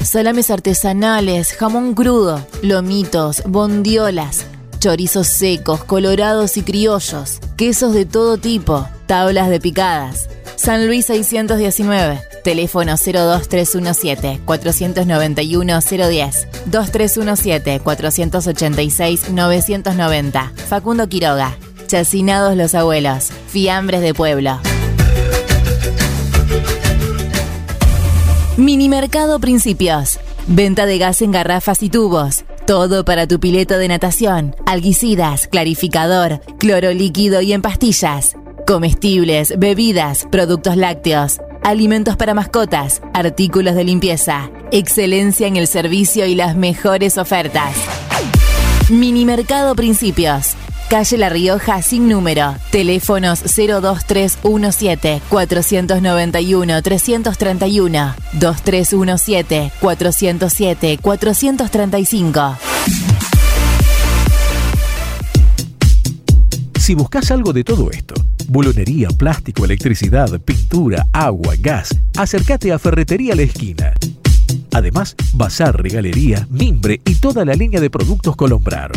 Salames artesanales, jamón crudo, lomitos, bondiolas chorizos secos, colorados y criollos, quesos de todo tipo, tablas de picadas. San Luis 619, teléfono 02317 491 010, 2317 486 990. Facundo Quiroga, Chacinados los abuelos, fiambres de pueblo. Minimercado Principios. Venta de gas en garrafas y tubos. Todo para tu pileta de natación, alguicidas, clarificador, cloro líquido y en pastillas. Comestibles, bebidas, productos lácteos, alimentos para mascotas, artículos de limpieza. Excelencia en el servicio y las mejores ofertas. Minimercado Principios. Calle La Rioja sin número. Teléfonos 02317 491 331 2317 407 435. Si buscas algo de todo esto, bulonería, plástico, electricidad, pintura, agua, gas, acércate a Ferretería La Esquina. Además, bazar, regalería, mimbre y toda la línea de productos Colombrar.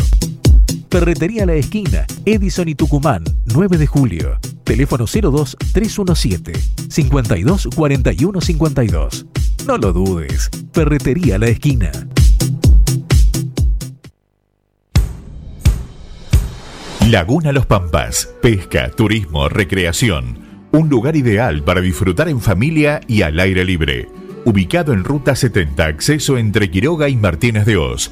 Ferretería La Esquina, Edison y Tucumán, 9 de julio. Teléfono 02 317 52 41 52. No lo dudes. Ferretería La Esquina. Laguna Los Pampas, pesca, turismo, recreación. Un lugar ideal para disfrutar en familia y al aire libre. Ubicado en Ruta 70, acceso entre Quiroga y Martínez de Oz.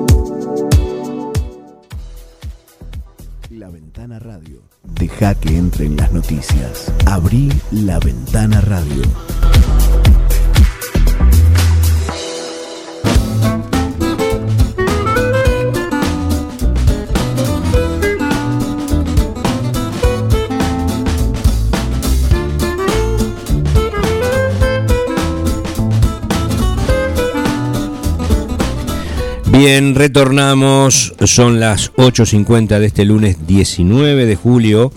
Deja que entren las noticias. Abrí la Ventana Radio. Bien, retornamos. Son las 8.50 de este lunes 19 de julio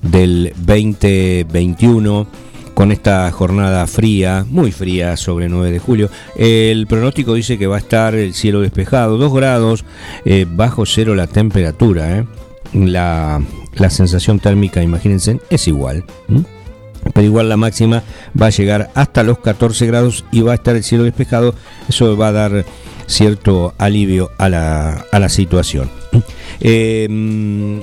del 2021 con esta jornada fría, muy fría sobre 9 de julio. El pronóstico dice que va a estar el cielo despejado, 2 grados, eh, bajo cero la temperatura. eh. La, sensación térmica, imagínense, es igual. Pero igual la máxima va a llegar hasta los 14 grados y va a estar el cielo despejado. Eso va a dar cierto alivio a la, a la situación. Eh,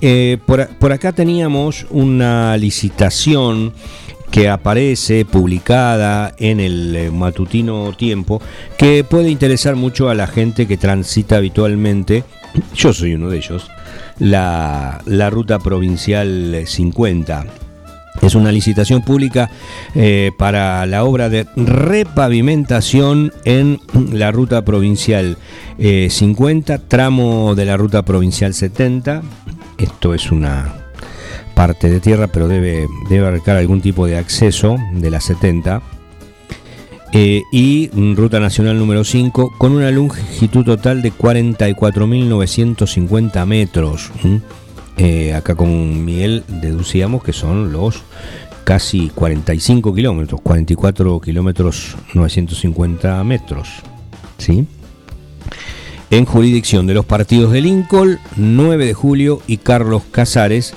eh, por, por acá teníamos una licitación que aparece publicada en el eh, matutino tiempo que puede interesar mucho a la gente que transita habitualmente, yo soy uno de ellos, la, la ruta provincial 50. Es una licitación pública eh, para la obra de repavimentación en la ruta provincial eh, 50, tramo de la ruta provincial 70. Esto es una parte de tierra, pero debe, debe abarcar algún tipo de acceso de la 70. Eh, y Ruta Nacional número 5 con una longitud total de 44.950 metros. Eh, acá con Miguel deducíamos que son los casi 45 kilómetros, 44 kilómetros 950 metros. ¿Sí? En jurisdicción de los partidos de Lincoln, 9 de julio y Carlos Casares.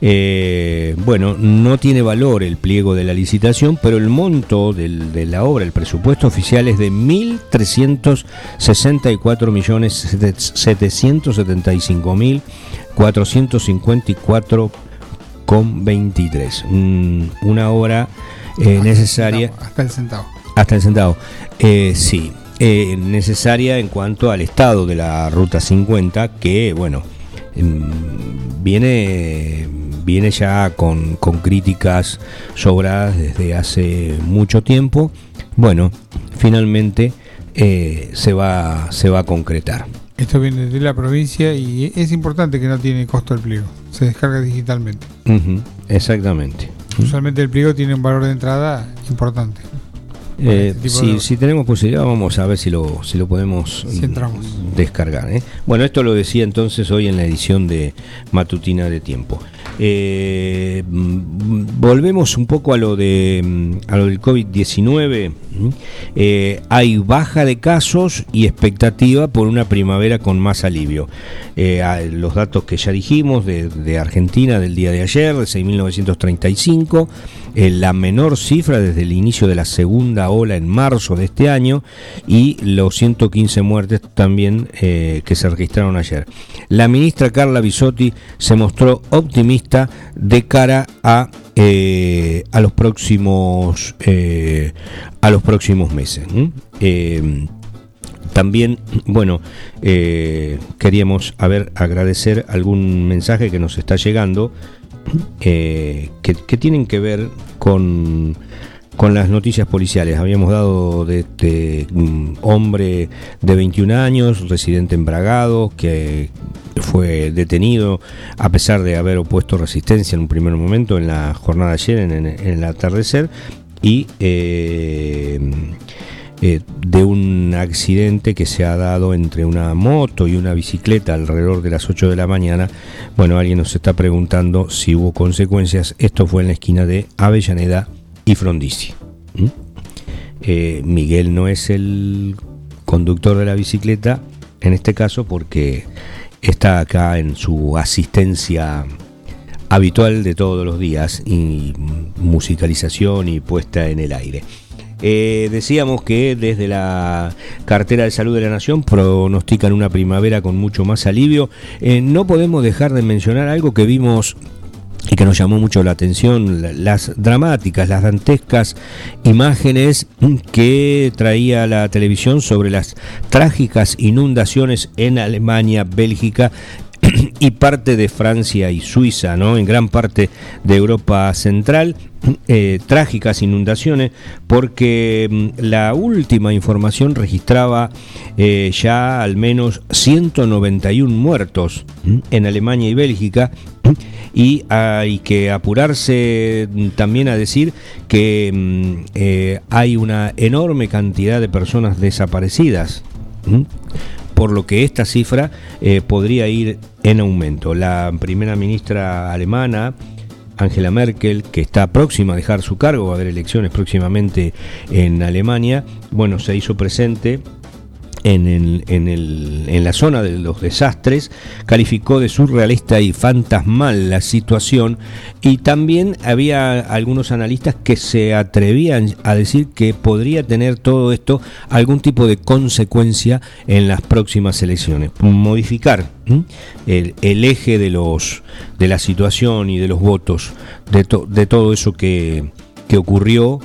Eh, bueno, no tiene valor el pliego de la licitación, pero el monto de la obra, el presupuesto oficial es de 1.364.775.000 454,23. Mm, una obra eh, necesaria. El hasta el sentado Hasta el centavo. Eh, sí, eh, necesaria en cuanto al estado de la Ruta 50, que, bueno, mm, viene viene ya con, con críticas sobradas desde hace mucho tiempo. Bueno, finalmente eh, se, va, se va a concretar. Esto viene de la provincia y es importante que no tiene costo el pliego. Se descarga digitalmente. Exactamente. Usualmente el pliego tiene un valor de entrada importante. Eh, este si, de- si tenemos posibilidad, vamos a ver si lo, si lo podemos Si mm, descargar. ¿eh? Bueno, esto lo decía entonces hoy en la edición de Matutina de Tiempo. Eh, mm, volvemos un poco a lo, de, mm, a lo del COVID-19. ¿m? Eh, hay baja de casos y expectativa por una primavera con más alivio. Eh, los datos que ya dijimos de, Argentina del día de ayer, de 6.935, eh, la menor cifra desde el inicio de la segunda ola en marzo de este año y los 115 muertes también que se registraron ayer. La ministra Carla Bisotti se mostró optimista de cara a, eh, a los próximos eh, a los próximos meses. Eh, también, bueno, queríamos a ver, agradecer algún mensaje que nos está llegando que, que tienen que ver con, con las noticias policiales. Habíamos dado de este mm, hombre de 21 años, residente en Bragado, que fue detenido a pesar de haber opuesto resistencia en un primer momento en la jornada de ayer, en, el atardecer, y eh, eh, de un accidente que se ha dado entre una moto y una bicicleta alrededor de las 8 de la mañana. Bueno, alguien nos está preguntando si hubo consecuencias. Esto fue en la esquina de Avellaneda y Frondizi. ¿Mm? Eh, Miguel no es el conductor de la bicicleta en este caso porque está acá en su asistencia habitual de todos los días y musicalización y puesta en el aire. Eh, decíamos que desde la cartera de salud de la nación pronostican una primavera con mucho más alivio. Eh, no podemos dejar de mencionar algo que vimos y que nos llamó mucho la atención, la- las dramáticas, las dantescas imágenes que traía la televisión sobre las trágicas inundaciones en Alemania, Bélgica y parte de Francia y Suiza, ¿no? En gran parte de Europa Central, eh, trágicas inundaciones, porque mm, la última información registraba eh, ya al menos 191 muertos en Alemania y Bélgica, y hay que apurarse también a decir que mm, eh, hay una enorme cantidad de personas desaparecidas. por lo que esta cifra eh, podría ir en aumento. La primera ministra alemana, Angela Merkel, que está próxima a dejar su cargo, va a haber elecciones próximamente en Alemania, bueno, se hizo presente en, el- en el- en la zona de los desastres, calificó de surrealista y fantasmal la situación. Y también había algunos analistas que se atrevían a decir que podría tener todo esto algún tipo de consecuencia en las próximas elecciones, modificar el, el eje de, los, de la situación y de los votos, de, to- de todo eso que, que ocurrió.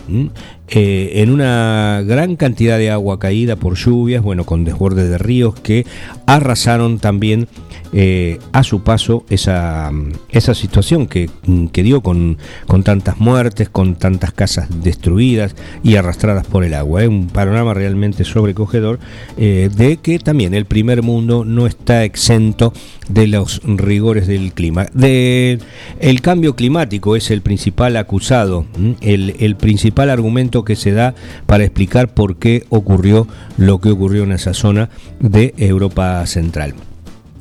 Eh, en una gran cantidad de agua caída por lluvias, bueno, con desbordes de ríos que arrasaron también eh, a su paso esa, esa situación que, que dio con, con tantas muertes, con tantas casas destruidas y arrastradas por el agua. Es un panorama realmente sobrecogedor eh, de que también el primer mundo no está exento de los rigores del clima. De, el cambio climático es el principal acusado, el, el principal argumento que se da para explicar por qué ocurrió lo que ocurrió en esa zona de Europa Central.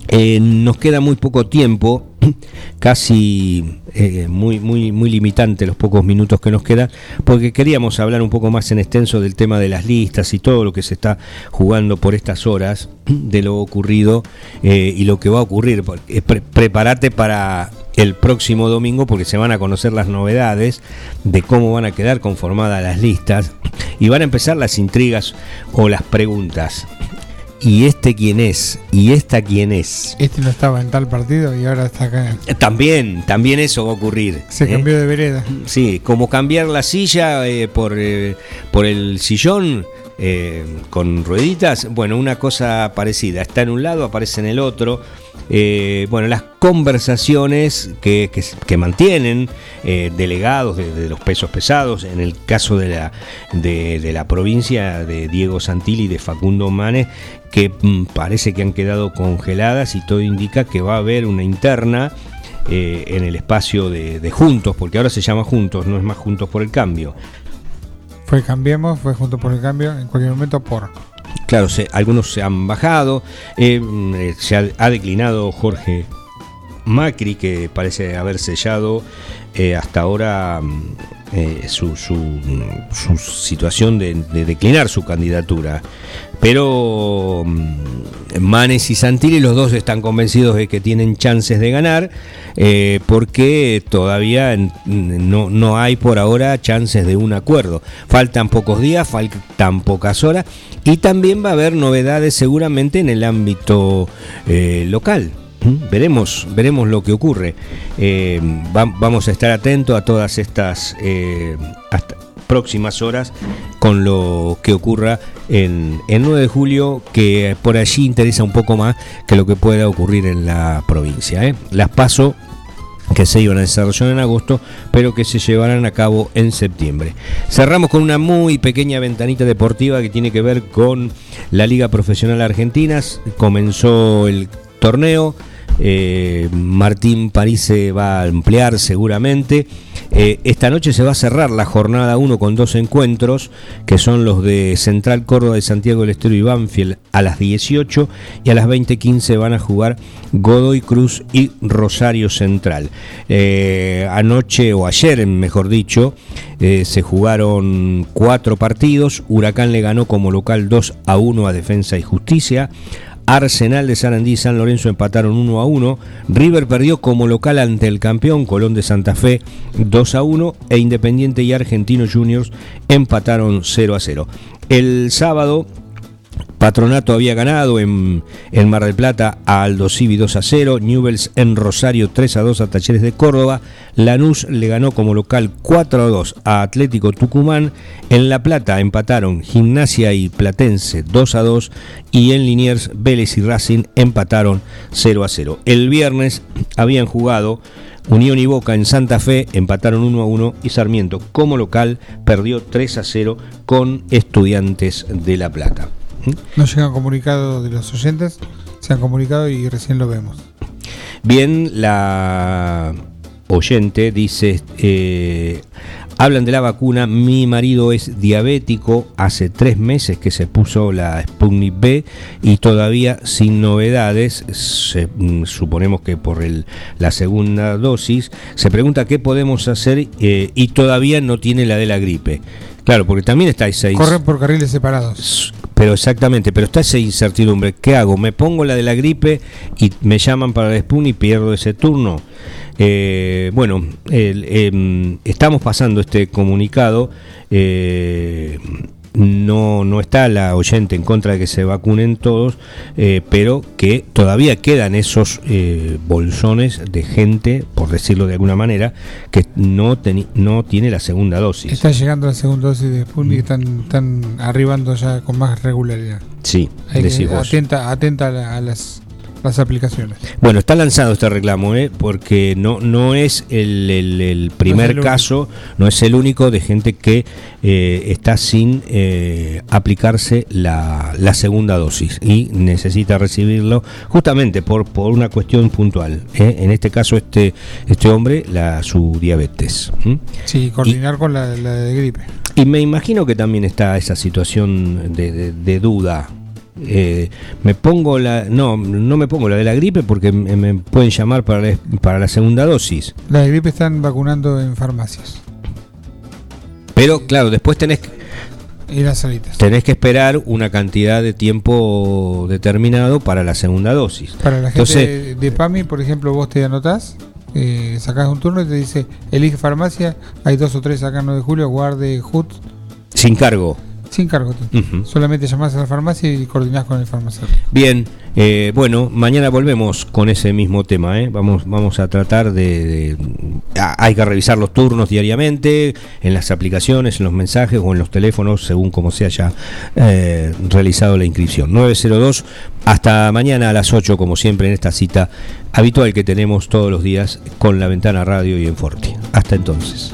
Eh, nos queda muy poco tiempo, casi eh, muy, muy, muy limitante los pocos minutos que nos quedan, porque queríamos hablar un poco más en extenso del tema de las listas y todo lo que se está jugando por estas horas, de lo ocurrido eh, y lo que va a ocurrir. Eh, pre- prepárate para el próximo domingo porque se van a conocer las novedades de cómo van a quedar conformadas las listas y van a empezar las intrigas o las preguntas. ¿Y este quién es? ¿Y esta quién es? Este no estaba en tal partido y ahora está acá. Eh, También, también eso va a ocurrir. Se ¿eh? cambió de vereda. Sí, como cambiar la silla eh, por, eh, por el sillón eh, con rueditas. Bueno, una cosa parecida. Está en un lado, aparece en el otro. Eh, bueno, las conversaciones que, mantienen eh, delegados de, los pesos pesados, en el caso de la, de, la provincia de Diego Santilli y de Facundo Manes, que mm, parece que han quedado congeladas y todo indica que va a haber una interna en el espacio de Juntos, porque ahora se llama Juntos, no es más Juntos por el Cambio. Fue Cambiemos, fue junto por el cambio, en cualquier momento por. Claro, algunos se han bajado, eh, eh, se ha, declinado Jorge Macri, que parece haber sellado eh, hasta ahora mm, mm, su situación de declinar su candidatura. Pero mm, Manes y Santilli, los dos están convencidos de que tienen chances de ganar, eh, porque todavía no, no hay por ahora chances de un acuerdo. Faltan pocos días, faltan pocas horas, y también va a haber novedades seguramente en el ámbito eh, local. ¿Mm? Veremos, veremos lo que ocurre. Eh, va- vamos a estar atentos a todas estas hasta próximas horas con lo que ocurra en el 9 de julio, que por allí interesa un poco más que lo que pueda ocurrir en la provincia. ¿eh? Las paso que se iban a desarrollar en agosto, pero que se llevarán a cabo en septiembre. Cerramos con una muy pequeña ventanita deportiva que tiene que ver con la Liga Profesional Argentina. Comenzó el torneo. eh, Martín París se va a ampliar seguramente. Eh, esta noche se va a cerrar la jornada 1 con dos encuentros, que son los de Central Córdoba de Santiago del Estero y Banfield a las 18 y a las 20.15 van a jugar Godoy Cruz y Rosario Central. Eh, anoche o ayer, mejor dicho, eh, se jugaron cuatro partidos. Huracán le ganó como local 2 a 1 a Defensa y Justicia. Arsenal de Sarandí y San Lorenzo empataron 1 a 1. River perdió como local ante el campeón Colón de Santa Fe 2 a 1 e Independiente y Argentino Juniors empataron 0 a 0. El sábado Patronato había ganado en, en Mar del Plata a Aldo Civi 2 a 0, Newells en Rosario 3 a 2 a Talleres de Córdoba, Lanús le ganó como local 4 a 2 a Atlético Tucumán, en La Plata empataron Gimnasia y Platense 2 a 2 y en Liniers Vélez y Racing empataron 0 a 0. El viernes habían jugado Unión y Boca en Santa Fe empataron 1 a 1 y Sarmiento como local perdió 3 a 0 con Estudiantes de La Plata. No llegan comunicados de los oyentes, se han comunicado y recién lo vemos. Bien, la oyente dice, eh, hablan de la vacuna, mi marido es diabético, hace tres meses que se puso la Sputnik B y todavía sin novedades, se- mm, suponemos que por el, la segunda dosis, se pregunta qué podemos hacer eh, y todavía no tiene la de la gripe. Claro, porque también está esa Corren por carriles separados. Pero exactamente, pero está esa incertidumbre. ¿Qué hago? ¿Me pongo la de la gripe y me llaman para el Spun y pierdo ese turno? Eh, bueno, em, estamos pasando este comunicado. No, no está la oyente en contra de que se vacunen todos, eh, pero que todavía quedan esos eh, bolsones de gente, por decirlo de alguna manera, que no, teni- no tiene la segunda dosis. Está llegando la segunda dosis de Sputnik y están, están arribando ya con más regularidad. Sí, Hay que atenta, atenta a, la- a las, las aplicaciones. Bueno, está lanzado este reclamo, ¿eh? porque no, no es el, el- el primer caso, no es el único de gente que eh, está sin eh, aplicarse la, la segunda dosis y necesita recibirlo justamente por, por una cuestión puntual. ¿eh? En este caso, este, este hombre, la, su diabetes. Sí, coordinar con la, la de gripe. Y me imagino que también está esa situación de, de- de duda. Eh, me pongo la. No, no me pongo la de la gripe porque me, me pueden llamar para la, para la segunda dosis. La de gripe están vacunando en farmacias Pero claro, después tenés, que- y las salitas. tenés que esperar una cantidad de tiempo determinado para la segunda dosis. Para la gente Entonces- de PAMI, por ejemplo, vos te anotás, eh, sacás un turno y te dice, elige farmacia, hay dos o tres acá en 9 de julio, guarde HUT, Sin cargo. Sin cargo. Ujú. Solamente llamás a la farmacia y coordinás con el farmacéutico. Bien, eh, bueno, mañana volvemos con ese mismo tema. ¿eh? Vamos, vamos a tratar de, de- Hay que revisar los turnos diariamente, en las aplicaciones, en los mensajes o en los teléfonos, según como se haya eh, realizado la inscripción. 902, hasta mañana a las 8, como siempre, en esta cita habitual que tenemos todos los días con la ventana radio y en Forti. Hasta entonces.